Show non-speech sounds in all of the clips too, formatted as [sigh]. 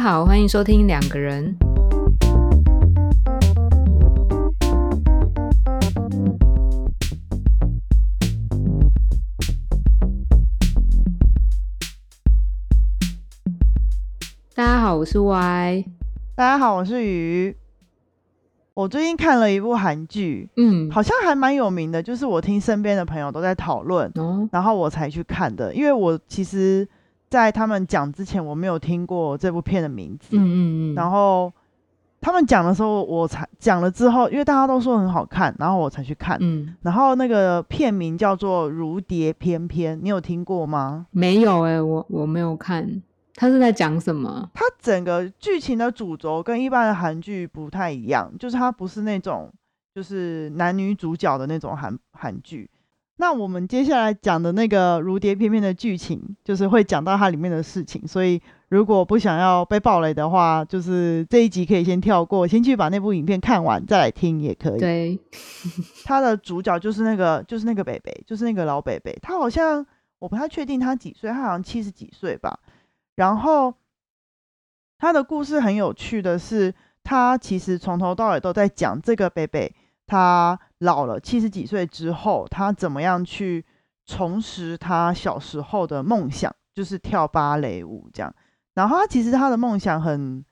家好，欢迎收听两个人。大家好，我是 Y。大家好，我是鱼。我最近看了一部韩剧，嗯，好像还蛮有名的，就是我听身边的朋友都在讨论，哦，然后我才去看的。因为我其实，在他们讲之前，我没有听过这部片的名字。嗯嗯嗯，然后他们讲的时候，我才讲了之后，因为大家都说很好看，然后我才去看。嗯，然后那个片名叫做《如蝶翩翩》，你有听过吗？没有哎、我我没有看，他是在讲什么？它整个剧情的主轴跟一般的韩剧不太一样，就是它不是那种就是男女主角的那种韩韩剧。那我们接下来讲的那个《如蝶翩翩》的剧情，就是会讲到它里面的事情，所以如果不想要被暴雷的话，就是这一集可以先跳过，先去把那部影片看完再来听也可以。对，[laughs] 他的主角就是那个就是那个北北，就是那个老北北，他好像我不太确定他几岁，他好像七十几岁吧。然后他的故事很有趣的是，他其实从头到尾都在讲这个北北，他老了七十几岁之后，他怎么样去重拾他小时候的梦想，就是跳芭蕾舞这样。然后他其实他的梦想很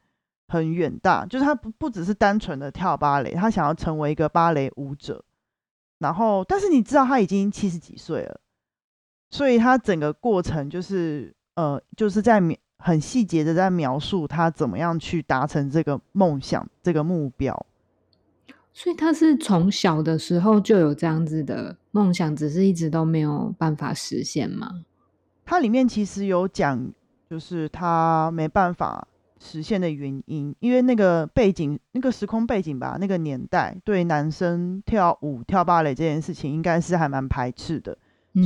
很远大，就是他不不只是单纯的跳芭蕾，他想要成为一个芭蕾舞者。然后，但是你知道他已经七十几岁了，所以他整个过程就是呃，就是在很细节的在描述他怎么样去达成这个梦想、这个目标。所以他是从小的时候就有这样子的梦想，只是一直都没有办法实现吗？它里面其实有讲，就是他没办法实现的原因，因为那个背景、那个时空背景吧，那个年代对男生跳舞、跳芭蕾这件事情应该是还蛮排斥的。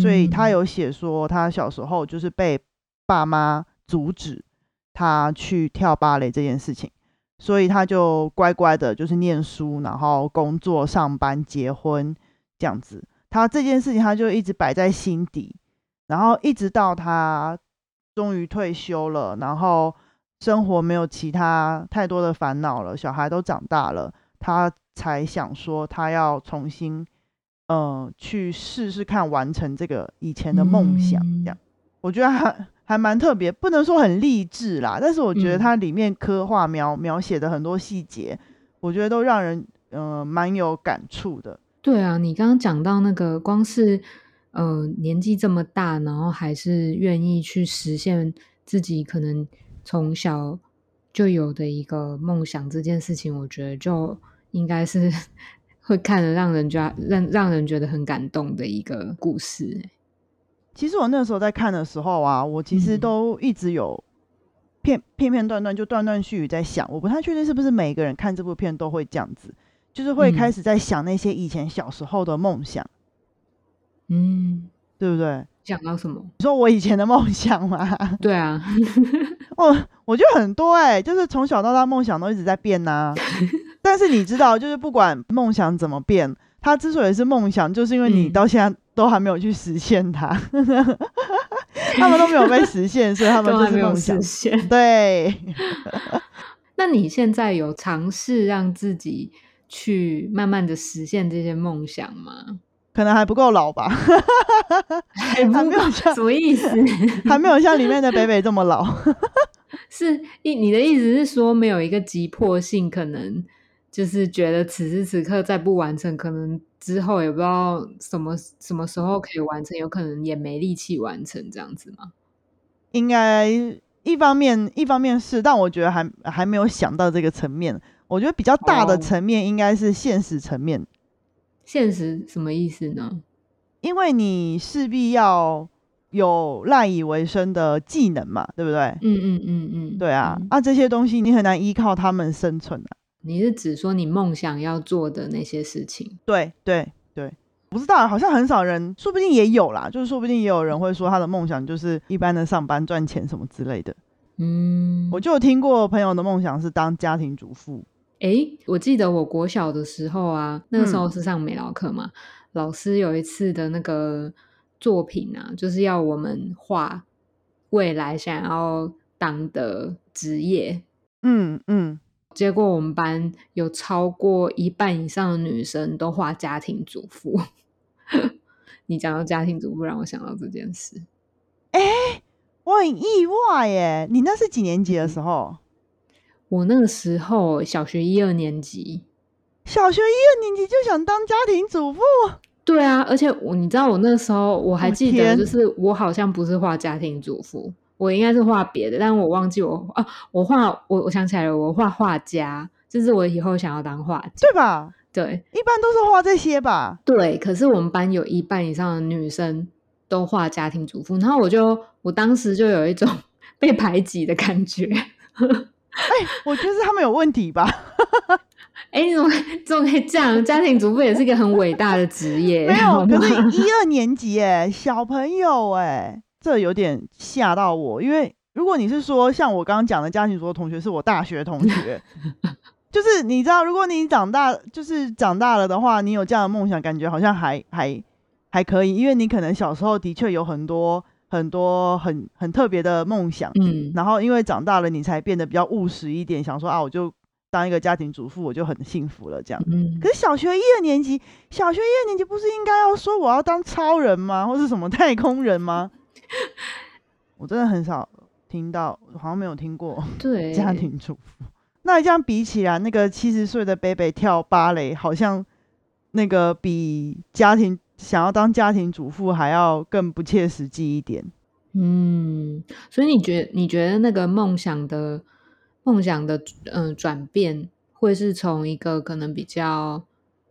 所以他嗯有写说，他小时候就是被爸妈阻止他去跳芭蕾这件事情，所以他就乖乖的，就是念书，然后工作、上班、结婚这样子。他这件事情他就一直摆在心底，然后一直到他终于退休了，然后生活没有其他太多的烦恼了，小孩都长大了，他才想说他要重新。呃，去试试看完成这个以前的梦想，这样、我觉得还还蛮特别，不能说很励志啦，但是我觉得嗯它里面刻画描描写的很多细节，我觉得都让人呃蛮有感触的。对啊，你刚刚讲到那个，光是呃年纪这么大，然后还是愿意去实现自己可能从小就有的一个梦想这件事情，我觉得就应该是 [laughs] 会看得让人觉让让人觉得很感动的一个故事欸。其实我那时候在看的时候啊，我其实嗯。都一直有片片片段段就断断续续在想，我不太确定是不是每一个人看这部片都会这样子，就是会开嗯。始在想那些以前小时候的梦想，嗯，对不对？讲到什么？你说我以前的梦想吗？对啊，我 [laughs] 我觉得很多哎、就是从小到大梦想都一直在变呐、[laughs] 但是你知道，就是不管梦想怎么变，它之所以是梦想，就是因为你嗯。到现在都还没有去实现它，[laughs] 他们都没有被实现，所以他们 [laughs] 就是梦想实。现。对，[laughs] 那你现在有尝试让自己去慢慢的实现这些梦想吗？可能还不够老吧，还没有像什么意思？还没有像里面的北北这么老。是意你的意思是说没有一个急迫性，可能就是觉得此时此刻再不完成，可能之后也不知道什么什么时候可以完成，有可能也没力气完成这样子吗？应该一方面一方面是，但我觉得还还没有想到这个层面。我觉得比较大的哦层面应该是现实层面，现实什么意思呢？因为你势必要有赖以为生的技能嘛，对不对？嗯嗯嗯嗯，对啊，嗯啊这些东西你很难依靠他们生存啊。你是指说你梦想要做的那些事情？对对对，不知道，好像很少人，说不定也有啦，就是说不定也有人会说他的梦想就是一般的上班赚钱什么之类的。嗯，我就有听过朋友的梦想是当家庭主妇，诶，我记得我国小的时候啊，那个时候嗯。是上美劳课嘛，老师有一次的那个作品啊，就是要我们画未来想要当的职业，嗯嗯，结果我们班有超过一半以上的女生都画家庭主妇。[laughs] 你讲到家庭主妇，让我想到这件事。哎、我很意外耶！你那是几年级的时候？我那个时候小学一二年级，小学一二年级就想当家庭主妇？对啊，而且我你知道我那时候我还我记得，就是我好像不是画家庭主妇，我应该是画别的，但我忘记我啊，我画我我想起来了，我画画家，就是我以后想要当画家。对吧？对一般都是画这些吧？对，可是我们班有一半以上的女生都画家庭主妇，然后我就我当时就有一种 [laughs] 被排挤的感觉。哎、我觉得是他们有问题吧？[laughs] 哎，你怎么怎么可以这样？家庭主妇也是一个很伟大的职业，没有，可是一二年级哎，小朋友哎，这有点吓到我。因为如果你是说像我刚刚讲的家庭主妇同学是我大学同学，[laughs] 就是你知道，如果你长大就是长大了的话，你有这样的梦想，感觉好像还还还可以，因为你可能小时候的确有很多很多很很特别的梦想，嗯然后因为长大了，你才变得比较务实一点，想说啊，我就当一个家庭主妇，我就很幸福了这样。嗯可是小学一二年级，小学一二年级不是应该要说我要当超人吗，或是什么太空人吗？[laughs] 我真的很少听到，好像没有听过对 [laughs] 家庭主妇。那这样比起来，那个七十岁的北北跳芭蕾，好像那个比家庭想要当家庭主妇还要更不切实际一点。嗯，所以你觉你觉得那个梦想的梦想的嗯、呃转变，会是从一个可能比较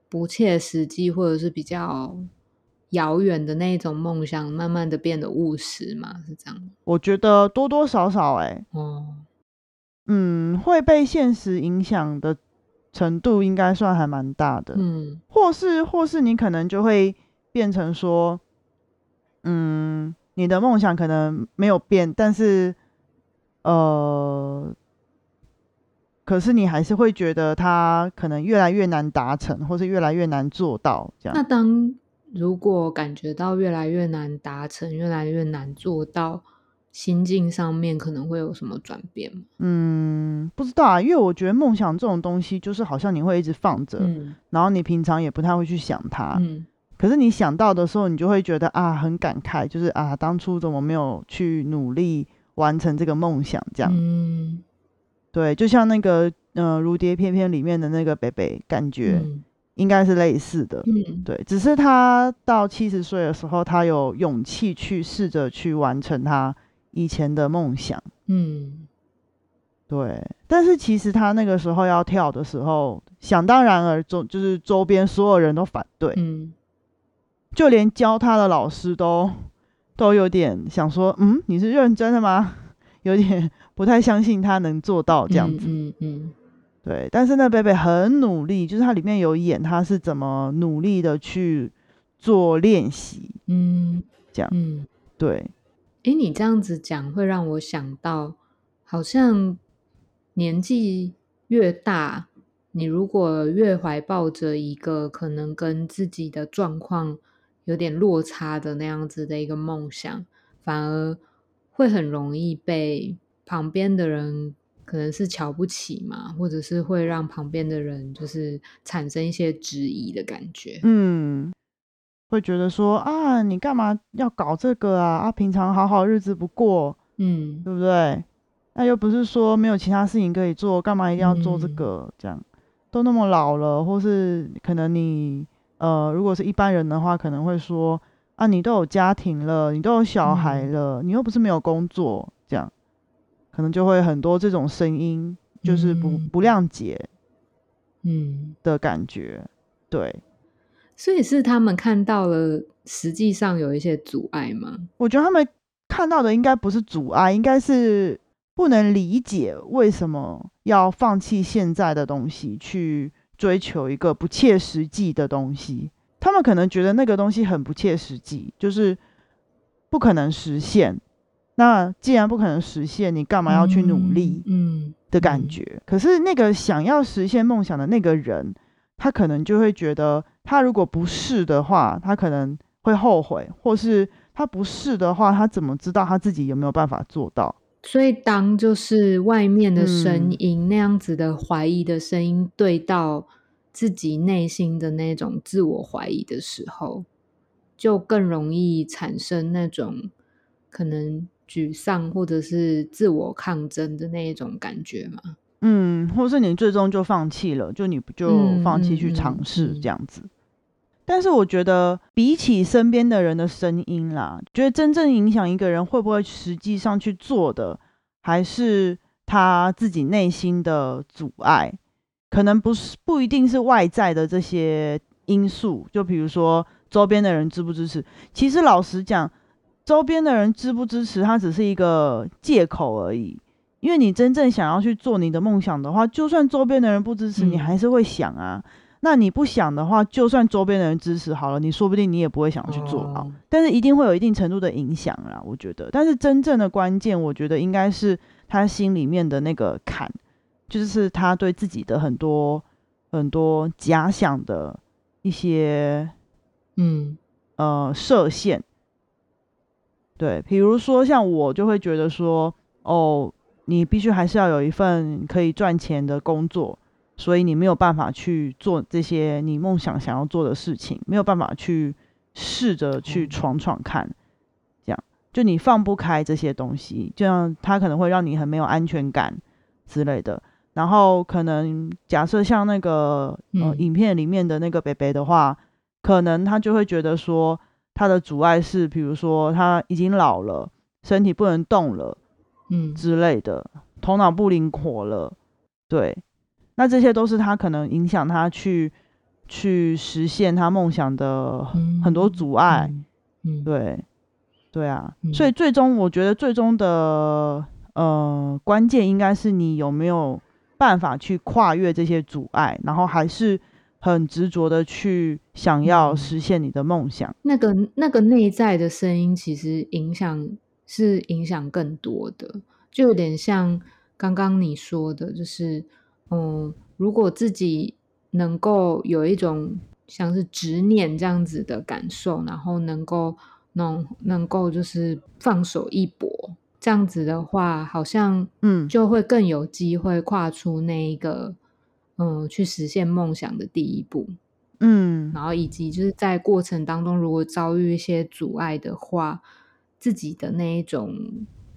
不切实际，或者是比较遥远的那一种梦想，慢慢的变得务实嘛？是这样吗？我觉得多多少少、欸，哦，嗯，会被现实影响的程度应该算还蛮大的。嗯或是或是你可能就会变成说，嗯，你的梦想可能没有变，但是呃，可是你还是会觉得它可能越来越难达成，或是越来越难做到这那样。当如果感觉到越来越难达成，越来越难做到，心境上面可能会有什么转变吗？嗯，不知道啊，因为我觉得梦想这种东西，就是好像你会一直放着，嗯然后你平常也不太会去想它。嗯可是你想到的时候，你就会觉得啊，很感慨，就是啊，当初怎么没有去努力完成这个梦想？这样，嗯对，就像那个呃《如蝶翩翩》里面的那个北北，感觉嗯应该是类似的。嗯对，只是他到七十岁的时候，他有勇气去试着去完成他以前的梦想。嗯对，但是其实他那个时候要跳的时候，想当然而周就是周边所有人都反对，嗯就连教他的老师都都有点想说，嗯，你是认真的吗？有点不太相信他能做到这样子。嗯嗯对，但是那贝贝很努力，就是他里面有演他是怎么努力的去做练习。嗯，这样嗯，对，诶，你这样子讲会让我想到，好像年纪越大，你如果越怀抱着一个可能跟自己的状况有点落差的那样子的一个梦想，反而会很容易被旁边的人可能是瞧不起嘛，或者是会让旁边的人就是产生一些质疑的感觉。嗯，会觉得说啊，你干嘛要搞这个啊？啊，平常好好日子不过，嗯对不对？那又不是说没有其他事情可以做，干嘛一定要做这嗯个？这样都那么老了，或是可能你呃，如果是一般人的话，可能会说啊，你都有家庭了，你都有小孩嗯了，你又不是没有工作，这样可能就会很多这种声音，就是不嗯不谅解嗯。的感觉。对，所以是他们看到了，实际上有一些阻碍吗？我觉得他们看到的应该不是阻碍，应该是不能理解为什么要放弃现在的东西，去追求一个不切实际的东西。他们可能觉得那个东西很不切实际，就是不可能实现。那既然不可能实现，你干嘛要去努力嗯，的感嗯觉？可是那个想要实现梦想的那个人，他可能就会觉得，他如果不试的话，他可能会后悔，或是他不试的话，他怎么知道他自己有没有办法做到？所以当就是外面的声音那样子的怀疑的声音对到自己内心的那种自我怀疑的时候，就更容易产生那种可能沮丧或者是自我抗争的那一种感觉嘛。嗯，或是你最终就放弃了，就你不就放弃去尝试这样子。但是我觉得，比起身边的人的声音啦，觉得真正影响一个人会不会实际上去做的，还是他自己内心的阻碍。可能不是不一定是外在的这些因素，就比如说周边的人支不支持。其实老实讲，周边的人支不支持，它只是一个借口而已。因为你真正想要去做你的梦想的话，就算周边的人不支持，你还是会想啊。那你不想的话，就算周边的人支持好了，你说不定你也不会想要去做到。但是一定会有一定程度的影响啦，我觉得。但是真正的关键，我觉得应该是他心里面的那个坎，就是他对自己的很多很多假想的一些，嗯呃设限。对，比如说像我就会觉得说，哦。你必须还是要有一份可以赚钱的工作，所以你没有办法去做这些你梦想想要做的事情，没有办法去试着去闯闯看，这样就你放不开这些东西，就像它可能会让你很没有安全感之类的。然后可能假设像那个呃影片里面的那个北北的话，可能他就会觉得说他的阻碍是，比如说他已经老了，身体不能动了。嗯。之类的，头脑不灵活了，对，那这些都是他可能影响他去去实现他梦想的很多阻碍，嗯，对，对啊，所以最终我觉得最终的呃关键应该是你有没有办法去跨越这些阻碍，然后还是很执着的去想要实现你的梦想。那个那个内在的声音其实影响。是影响更多的，就有点像刚刚你说的，就是，嗯，如果自己能够有一种像是执念这样子的感受，然后能够能能够就是放手一搏，这样子的话，好像嗯，就会更有机会跨出那一个嗯去实现梦想的第一步，嗯，然后以及就是在过程当中，如果遭遇一些阻碍的话。自己的那一种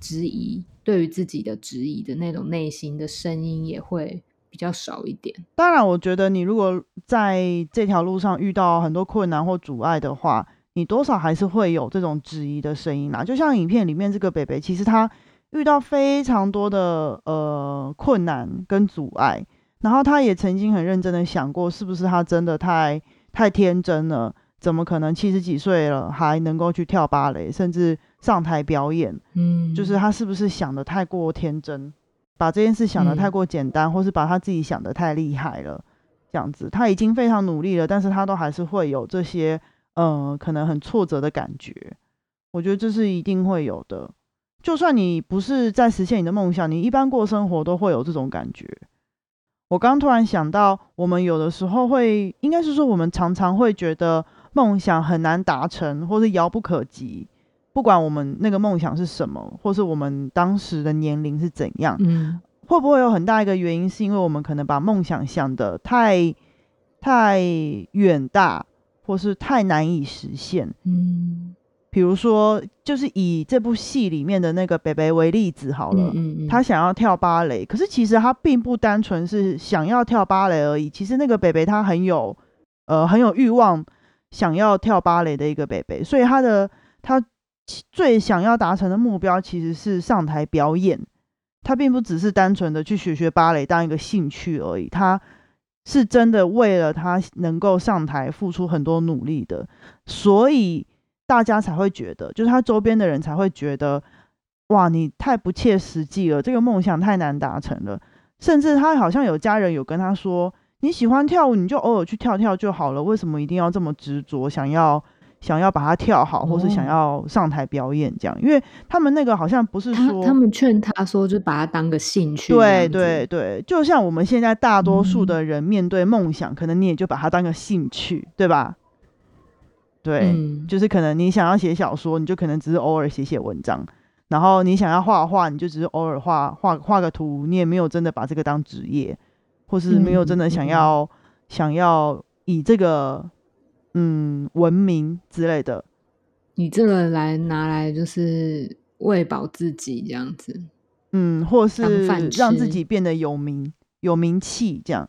质疑，对于自己的质疑的那种内心的声音也会比较少一点。当然，我觉得你如果在这条路上遇到很多困难或阻碍的话，你多少还是会有这种质疑的声音啦。就像影片里面这个北北，其实他遇到非常多的呃困难跟阻碍，然后他也曾经很认真的想过，是不是他真的太太天真了。怎么可能七十几岁了还能够去跳芭蕾，甚至上台表演？嗯，就是他是不是想的太过天真，把这件事想的太过简单，或是把他自己想的太厉害了？这样子，他已经非常努力了，但是他都还是会有这些，呃，可能很挫折的感觉。我觉得这是一定会有的。就算你不是在实现你的梦想，你一般过生活都会有这种感觉。我刚突然想到，我们有的时候会，应该是说，我们常常会觉得。梦想很难达成，或是遥不可及。不管我们那个梦想是什么，或是我们当时的年龄是怎样，嗯，会不会有很大一个原因，是因为我们可能把梦想想的太太远大，或是太难以实现？嗯，比如说，就是以这部戏里面的那个北北为例子好了，嗯嗯，他想要跳芭蕾，可是其实他并不单纯是想要跳芭蕾而已。其实那个北北他很有，呃，很有欲望。想要跳芭蕾的一个北北，所以他的他最想要达成的目标其实是上台表演。他并不只是单纯的去学学芭蕾当一个兴趣而已，他是真的为了他能够上台付出很多努力的。所以大家才会觉得，就是他周边的人才会觉得，哇，你太不切实际了，这个梦想太难达成了。甚至他好像有家人有跟他说。你喜欢跳舞，你就偶尔去跳跳就好了。为什么一定要这么执着，想要想要把它跳好，或是想要上台表演这样？因为他们那个好像不是说，他们劝他说，就把它当个兴趣。对对对，就像我们现在大多数的人面对梦想，可能你也就把它当个兴趣，对吧？对，就是可能你想要写小说，你就可能只是偶尔写写文章。然后你想要画画，你就只是偶尔画画画个图，你也没有真的把这个当职业，或是没有真的想要想要以这个嗯文明之类的。你这个来拿来就是喂饱自己这样子，嗯，或是让自己变得有名有名气这样，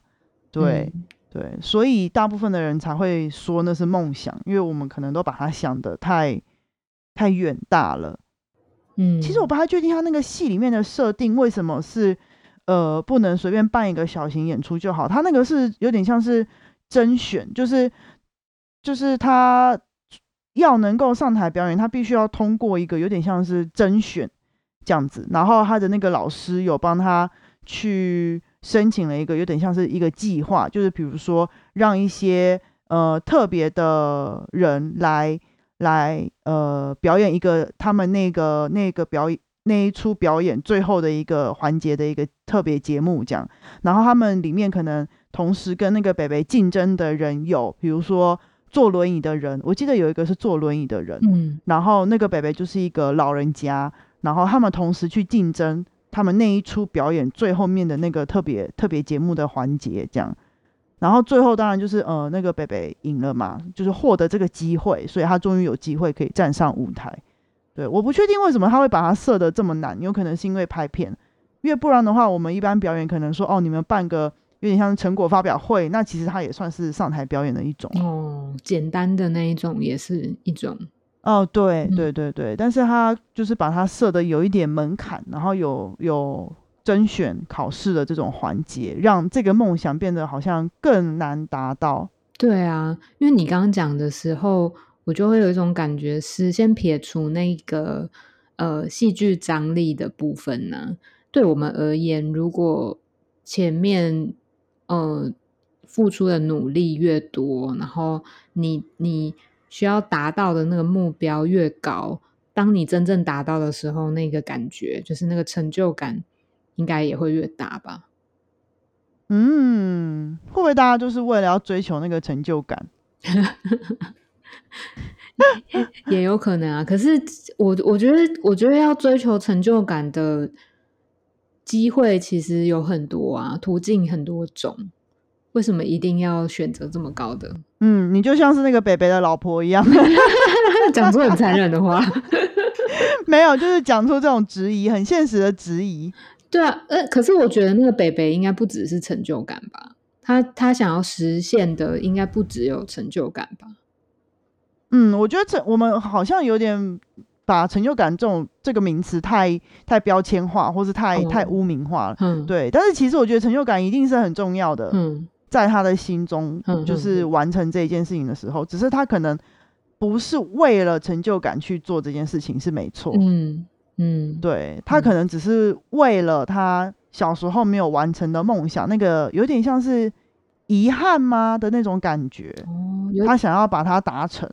对。嗯对，所以大部分的人才会说那是梦想，因为我们可能都把它想的太太远大了。嗯，其实我不太确定他那个戏里面的设定为什么是呃不能随便办一个小型演出就好，他那个是有点像是甄选，就是就是他要能够上台表演，他必须要通过一个有点像是甄选这样子，然后他的那个老师有帮他去申请了一个有点像是一个计划，就是比如说让一些呃特别的人来来呃表演一个他们那个那个表演那一出表演最后的一个环节的一个特别节目这样，然后他们里面可能同时跟那个北北竞争的人有，比如说坐轮椅的人，我记得有一个是坐轮椅的人，嗯。然后那个北北就是一个老人家，然后他们同时去竞争他们那一出表演最后面的那个特别特别节目的环节，这样。然后最后当然就是呃那个北北赢了嘛，就是获得这个机会，所以他终于有机会可以站上舞台。对，我不确定为什么他会把它设的这么难，有可能是因为拍片，因为不然的话，我们一般表演可能说哦，你们办个有点像成果发表会，那其实它也算是上台表演的一种。哦，简单的那一种也是一种，哦，对嗯。对对对，但是他就是把它设的有一点门槛，然后有有甄选考试的这种环节，让这个梦想变得好像更难达到。对啊，因为你刚刚讲的时候，我就会有一种感觉是，先撇除那个呃戏剧张力的部分呢、对我们而言，如果前面呃付出的努力越多，然后你你需要达到的那个目标越高，当你真正达到的时候，那个感觉就是那个成就感，应该也会越大吧？嗯，会不会大家就是为了要追求那个成就感？[laughs] 也有可能啊，可是我我觉得，我觉得要追求成就感的机会其实有很多啊，途径很多种。为什么一定要选择这么高的？[laughs] 嗯，你就像是那个北北的老婆一样，[laughs] 讲出很残忍的话。[laughs] 没有，就是讲出这种质疑，很现实的质疑。对啊，呃，可是我觉得那个北北应该不只是成就感吧？他他想要实现的应该不只有成就感吧？嗯，我觉得这我们好像有点把成就感这种这个名词太太标签化，或是太、太哦污名化了。嗯，，对，但是其实我觉得成就感一定是很重要的，嗯在他的心中，就是完成这一件事情的时候，只是他可能不是为了成就感去做这件事情是没错，嗯嗯，对他可能只是为了他小时候没有完成的梦想，那个有点像是遗憾吗的那种感觉，哦，他想要把它达成。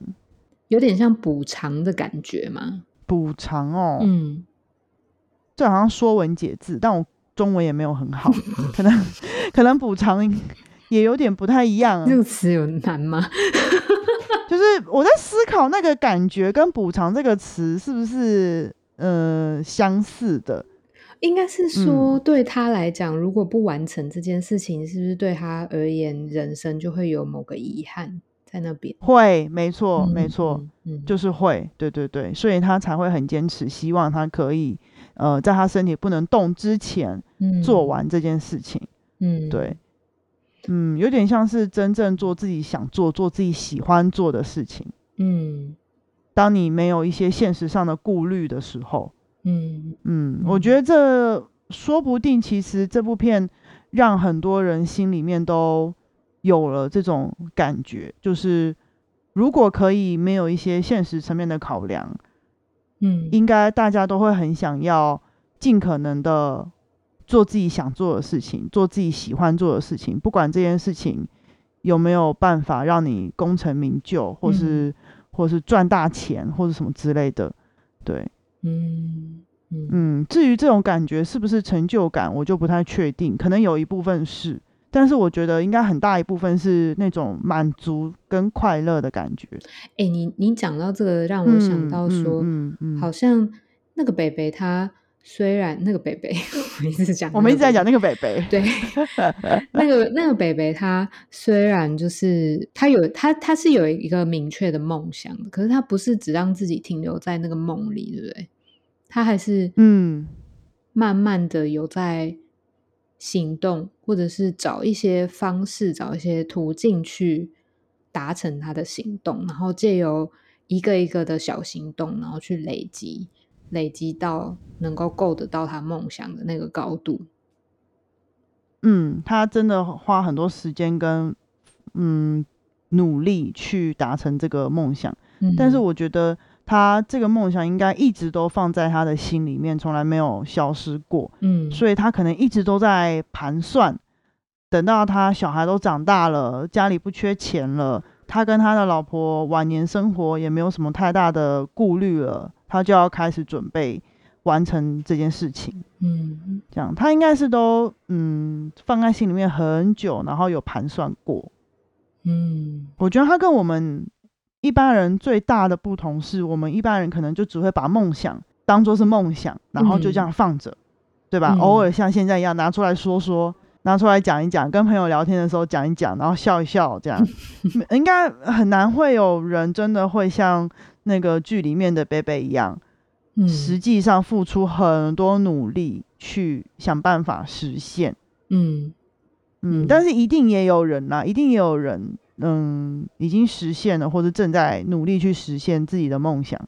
有点像补偿的感觉吗？补偿哦，嗯，这好像说文解字，但我中文也没有很好，[laughs] 可能可能补偿也有点不太一样。这个词有难吗？[laughs] 就是我在思考那个感觉跟补偿这个词是不是呃相似的？应该是说，对他来讲，如果不完成这件事情，是不是对他而言，人生就会有某个遗憾在那边？会，没错，没嗯错，，嗯，嗯就是会，对对对，所以他才会很坚持，希望他可以呃在他身体不能动之前做，完这件事情。嗯，对，嗯，有点像是真正做自己想做、做自己喜欢做的事情。嗯。当你没有一些现实上的顾虑的时候，嗯。嗯，我觉得这说不定其实这部片让很多人心里面都有了这种感觉，就是如果可以没有一些现实层面的考量，嗯，应该大家都会很想要尽可能的做自己想做的事情，做自己喜欢做的事情，不管这件事情有没有办法让你功成名就，或是、或是赚大钱，或者什么之类的，对。嗯嗯嗯，至于这种感觉是不是成就感，我就不太确定，可能有一部分是，但是我觉得应该很大一部分是那种满足跟快乐的感觉。哎、你你讲到这个，让我想到说，嗯嗯嗯好像那那个北北他虽然那个北北，[laughs] 我一直讲，我们一直在讲那个北北，对，[laughs] 那个那个北北他虽然就是他有他他是有一个明确的梦想的，可是他不是只让自己停留在那个梦里，对不对？他还是嗯，慢慢的有在行动，或者是找一些方式，找一些途径去达成他的行动，然后借由一个一个的小行动，然后去累积，累积到能够够得到他梦想的那个高度。嗯，他真的花很多时间跟嗯努力去达成这个梦想，嗯，但是我觉得他这个梦想应该一直都放在他的心里面，从来没有消失过。嗯，所以他可能一直都在盘算，等到他小孩都长大了，家里不缺钱了，他跟他的老婆晚年生活也没有什么太大的顾虑了，他就要开始准备完成这件事情。嗯这样，他应该是都嗯放在心里面很久，然后有盘算过。嗯我觉得他跟我们一般人最大的不同是，我们一般人可能就只会把梦想当做是梦想，然后就这样放着，对吧？嗯偶尔像现在一样拿出来说说，拿出来讲一讲，跟朋友聊天的时候讲一讲，然后笑一笑，这样 [laughs] 应该很难会有人真的会像那个剧里面的贝贝一样，嗯，实际上付出很多努力去想办法实现。嗯嗯，嗯但是一定也有人啦，一定也有人，嗯，已经实现了，或者正在努力去实现自己的梦想。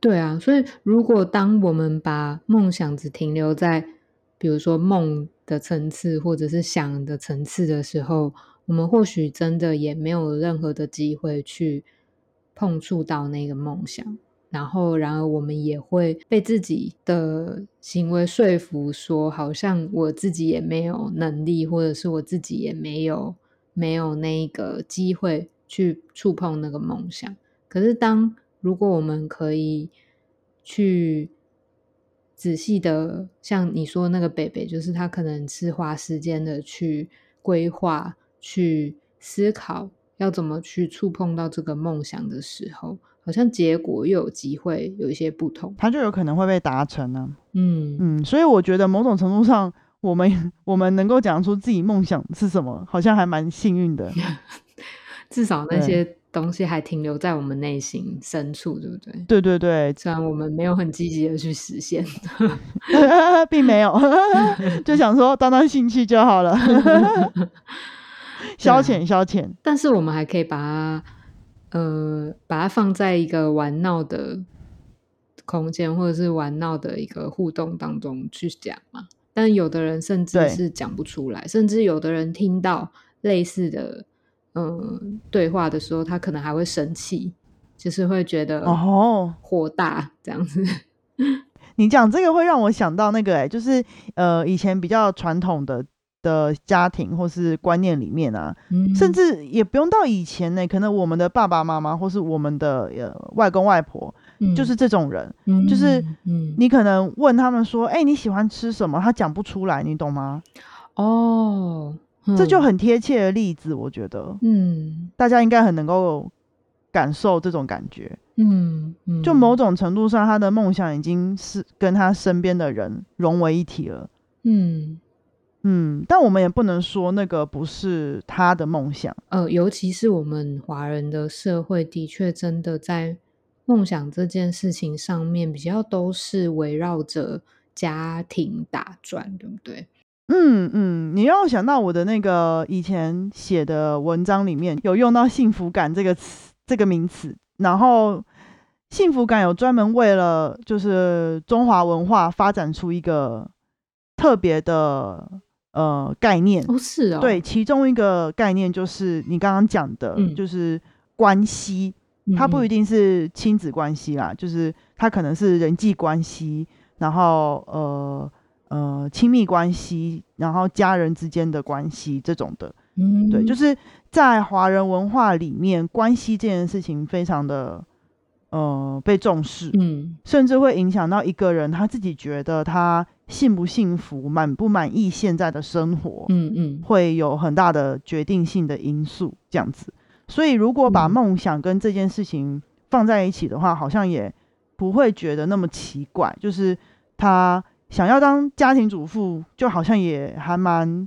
对啊，所以如果当我们把梦想只停留在比如说梦的层次，或者是想的层次的时候，我们或许真的也没有任何的机会去碰触到那个梦想。然后，然而我们也会被自己的行为说服，说好像我自己也没有能力，或者是我自己也没有没有那个机会去触碰那个梦想。可是当如果我们可以去仔细的，像你说那个北北，就是他可能是花时间的去规划、去思考要怎么去触碰到这个梦想的时候，好像结果又有机会有一些不同。它就有可能会被达成呢、嗯嗯，所以我觉得某种程度上，我们 [laughs] 我们能够讲出自己梦想是什么，好像还蛮幸运的。[laughs] 至少那些东西还停留在我们内心深处，对不对？对对对，虽然我们没有很积极的去实现，[laughs] 并没有，就想说当当兴趣就好了，消啊遣消遣。但是我们还可以把它，呃，把它放在一个玩闹的空间，或者是玩闹的一个互动当中去讲嘛。但有的人甚至是讲不出来，甚至有的人听到类似的，嗯、对话的时候，他可能还会生气，就是会觉得哦，火大这样子。[laughs] 你讲这个会让我想到那个、欸，就是呃，以前比较传统的的家庭或是观念里面啊，嗯甚至也不用到以前呢、可能我们的爸爸妈妈或是我们的呃外公外婆，就是这种人，嗯就是嗯你可能问他们说，哎、你喜欢吃什么？他讲不出来，你懂吗？哦，嗯这就很贴切的例子，我觉得嗯大家应该很能够感受这种感觉。嗯嗯，就某种程度上，他的梦想已经是跟他身边的人融为一体了。嗯嗯，但我们也不能说那个不是他的梦想。呃，尤其是我们华人的社会，的确真的在梦想这件事情上面，比较都是围绕着家庭打转，对不对？嗯嗯，你让我想到我的那个以前写的文章里面有用到幸福感这个词这个名词，然后幸福感有专门为了就是中华文化发展出一个特别的呃概念。哦，是哦，对，，其中一个概念就是你刚刚讲的，嗯就是关系，它不一定，定是亲子关系啦，就是它可能是人际关系，然后呃呃亲密关系，然后家人之间的关系这种的。嗯，对，就是在华人文化里面，关系这件事情非常的呃被重视，嗯甚至会影响到一个人他自己觉得他幸不幸福、满不满意现在的生活。嗯嗯会有很大的决定性的因素，这样子。所以，如果把嗯梦想跟这件事情放在一起的话，好像也不会觉得那么奇怪，就是他想要当家庭主妇，就好像也还蛮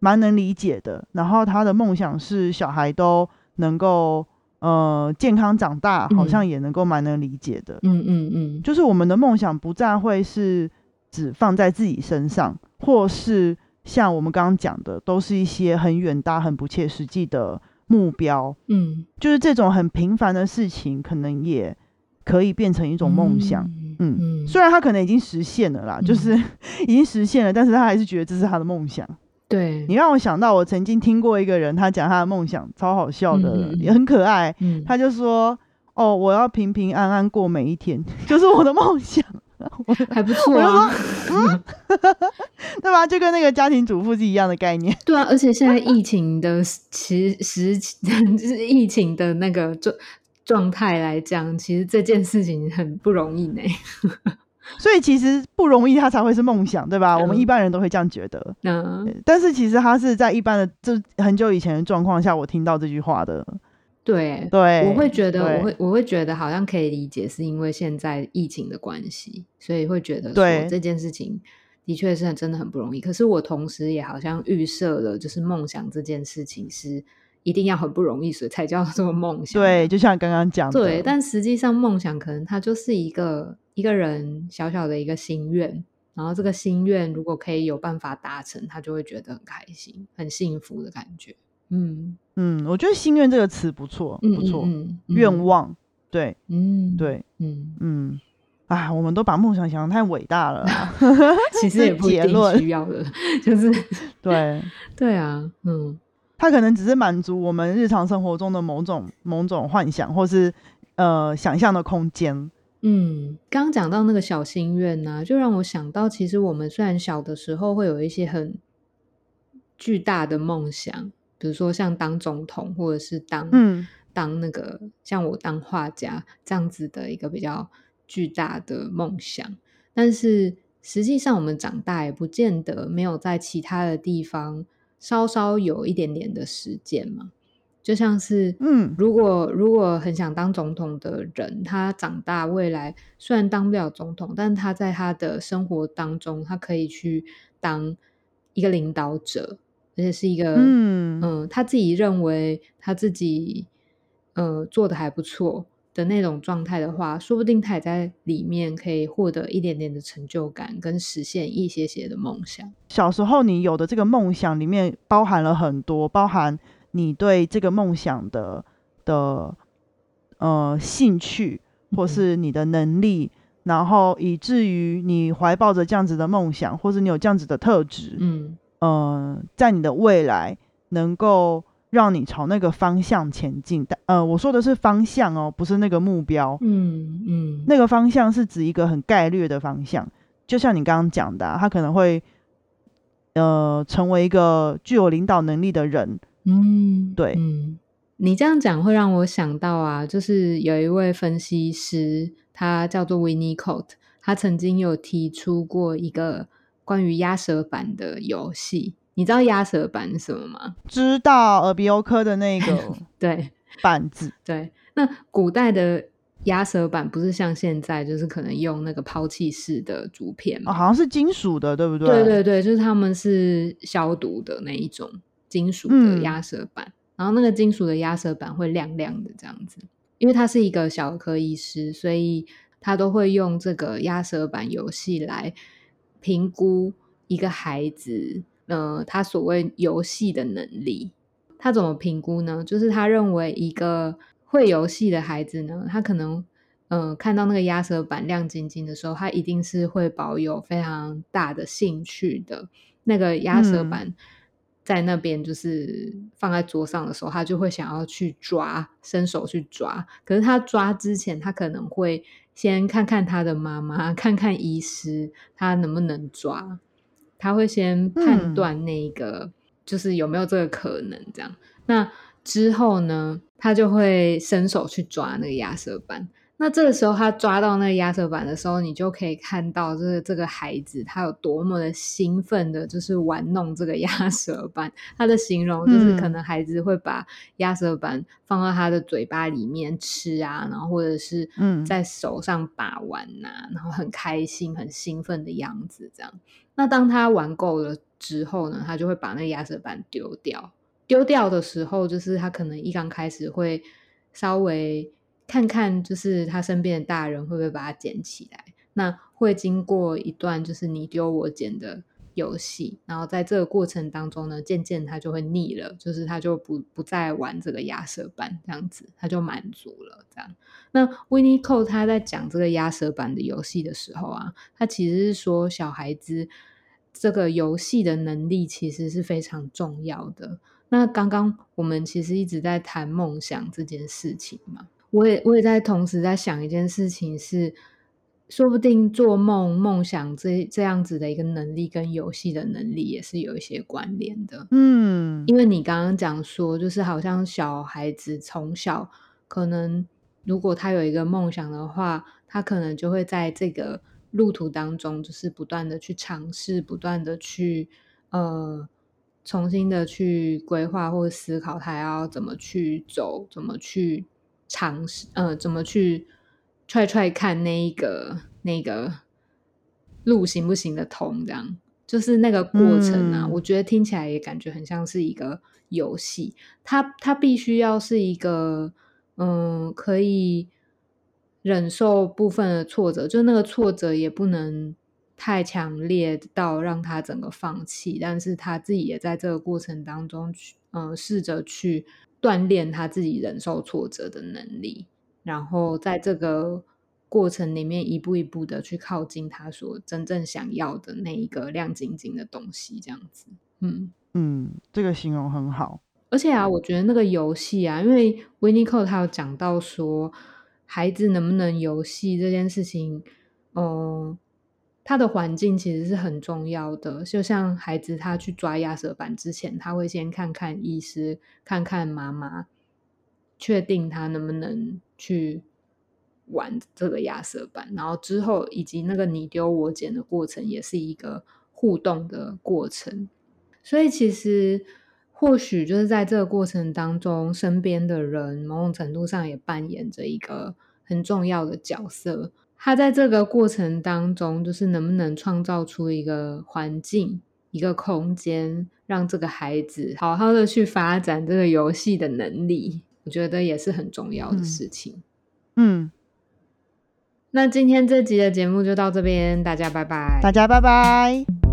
蛮能理解的。然后他的梦想是小孩都能够呃健康长大，好像也能够蛮能理解的。嗯嗯嗯，就是我们的梦想不再会是只放在自己身上，或是像我们刚刚讲的，都是一些很远大、很不切实际的目标。嗯，就是这种很平凡的事情，可能也可以变成一种梦想。嗯嗯，虽然他可能已经实现了啦，就是 [laughs] 已经实现了，但是他还是觉得这是他的梦想。对你让我想到，我曾经听过一个人，他讲他的梦想，超好笑的，也很可爱。嗯，他就说：“哦，我要平平安安过每一天，[laughs] 就是我的梦想。” [laughs] 还不错啊，[laughs] [laughs] 对吧？就跟那个家庭主妇是一样的概念。对啊，而且现在疫情的其实就是疫情的那个状状态来讲，其实这件事情很不容易呢。所以其实不容易，他才会是梦想，对吧？嗯我们一般人都会这样觉得。嗯但是其实他是在一般的，就很久以前的状况下，我听到这句话的。对，对，我会觉得，我会我会觉得好像可以理解，是因为现在疫情的关系，所以会觉得对说这件事情的确是很真的很不容易。可是我同时也好像预设了，就是梦想这件事情是一定要很不容易，所以才叫做梦想。对，就像刚刚讲的，对，但实际上梦想可能它就是一个一个人小小的一个心愿，然后这个心愿如果可以有办法达成，他就会觉得很开心、很幸福的感觉。嗯，嗯，我觉得“心愿”这个词不错，嗯不错，愿望，对嗯，对，嗯，嗯，啊，我们都把梦想想得太伟大了，[laughs] 其实也不需要的，就是。对，[laughs] 对啊，嗯。他可能只是满足我们日常生活中的某种某种幻想，或是呃想象的空间。嗯，刚刚讲到那个小心愿呐、就让我想到，其实我们虽然小的时候会有一些很巨大的梦想，比如说像当总统，或者是当嗯。当那个像我当画家这样子的一个比较巨大的梦想，但是实际上我们长大也不见得没有在其他的地方稍稍有一点点的实践嘛。就像是，嗯。如果如果很想当总统的人，他长大未来虽然当不了总统，但他在他的生活当中，他可以去当一个领导者，而且是一个嗯。嗯，他自己认为他自己呃做的还不错的那种状态的话，说不定他也在里面可以获得一点点的成就感，跟实现一些些的梦想。小时候你有的这个梦想里面包含了很多，包含你对这个梦想的的呃兴趣，或嗯。是你的能力，然后以至于你怀抱着这样子的梦想，或是你有这样子的特质，嗯呃，在你的未来能够让你朝那个方向前进。但呃，我说的是方向哦，不是那个目标。嗯嗯，那个方向是指一个很概略的方向，就像你刚刚讲的啊、他可能会呃成为一个具有领导能力的人。嗯，对嗯，你这样讲会让我想到啊，就是有一位分析师，他叫做 Winnicott，他曾经有提出过一个关于鸭舌板的游戏。你知道鸭舌板是什么吗？知道耳鼻喉科的那个 [laughs] 对 [laughs] 板子，对，那古代的鸭舌板不是像现在，就是可能用那个抛弃式的竹片？好像是金属的，对不对？对对对，就是他们是消毒的那一种金属的嗯鸭舌板，然后那个金属的鸭舌板会亮亮的这样子，因为他是一个小儿科医师，所以他都会用这个鸭舌板游戏来评估一个孩子，呃，他所谓游戏的能力。他怎么评估呢？就是他认为一个会游戏的孩子呢，他可能呃看到那个压舌板亮晶晶的时候，他一定是会保有非常大的兴趣的。那个压舌嗯板在那边就是放在桌上的时候，他就会想要去抓，伸手去抓。可是他抓之前，他可能会先看看他的妈妈，[laughs] 看看医师，他能不能抓。他会先判嗯断那个、就是有没有这个可能，这样。那之后呢，他就会伸手去抓那个亚瑟板。那这个时候，他抓到那个压舌板的时候，你就可以看到，就是这个孩子他有多么的兴奋的，就是玩弄这个压舌板。他的形容就是，可能孩子会把压舌板放到他的嘴巴里面吃啊，然后或者是在手上把玩呐，然后很开心、很兴奋的样子。这样，那当他玩够了之后呢，他就会把那压舌板丢掉。丢掉的时候，就是他可能一刚开始会稍微。看看，就是他身边的大人会不会把它捡起来？那会经过一段就是你丢我捡的游戏，然后在这个过程当中呢，渐渐他就会腻了，就是他就不不再玩这个压舌板这样子，他就满足了这样。那 Winiko 他在讲这个压舌板的游戏的时候啊，他其实是说小孩子这个游戏的能力其实是非常重要的。那刚刚我们其实一直在谈梦想这件事情嘛。我也我也在同时在想一件事情，是说不定做梦梦想这这样子的一个能力，跟游戏的能力也是有一些关联的。嗯，因为你刚刚讲说，就是好像小孩子从小可能，如果他有一个梦想的话，他可能就会在这个路途当中，就是不断的去尝试，不断的去呃重新的去规划或者思考，他要怎么去走，怎么去。尝试呃，怎么去踹踹看那一个那个路行不行的通？这样就是那个过程啊，我觉得听起来也感觉很像是一个游戏。它它必须要是一个嗯，可以忍受部分的挫折，就那个挫折也不能太强烈到让他整个放弃，但是他自己也在这个过程当中去嗯，试着去。锻炼他自己忍受挫折的能力，然后在这个过程里面一步一步的去靠近他所真正想要的那一个亮晶晶的东西，这样子。嗯嗯，这个形容很好。而且啊，我觉得那个游戏啊，因为维尼克他有讲到说，孩子能不能游戏这件事情，嗯。他的环境其实是很重要的，就像孩子他去抓亚舌板之前，他会先看看医师，看看妈妈，确定他能不能去玩这个亚舌板，然后之后以及那个你丢我捡的过程，也是一个互动的过程。所以其实或许就是在这个过程当中，身边的人某种程度上也扮演着一个很重要的角色。他在这个过程当中，就是能不能创造出一个环境、一个空间，让这个孩子好好的去发展这个游戏的能力，我觉得也是很重要的事情。嗯，那今天这集的节目就到这边，大家拜拜，大家拜拜。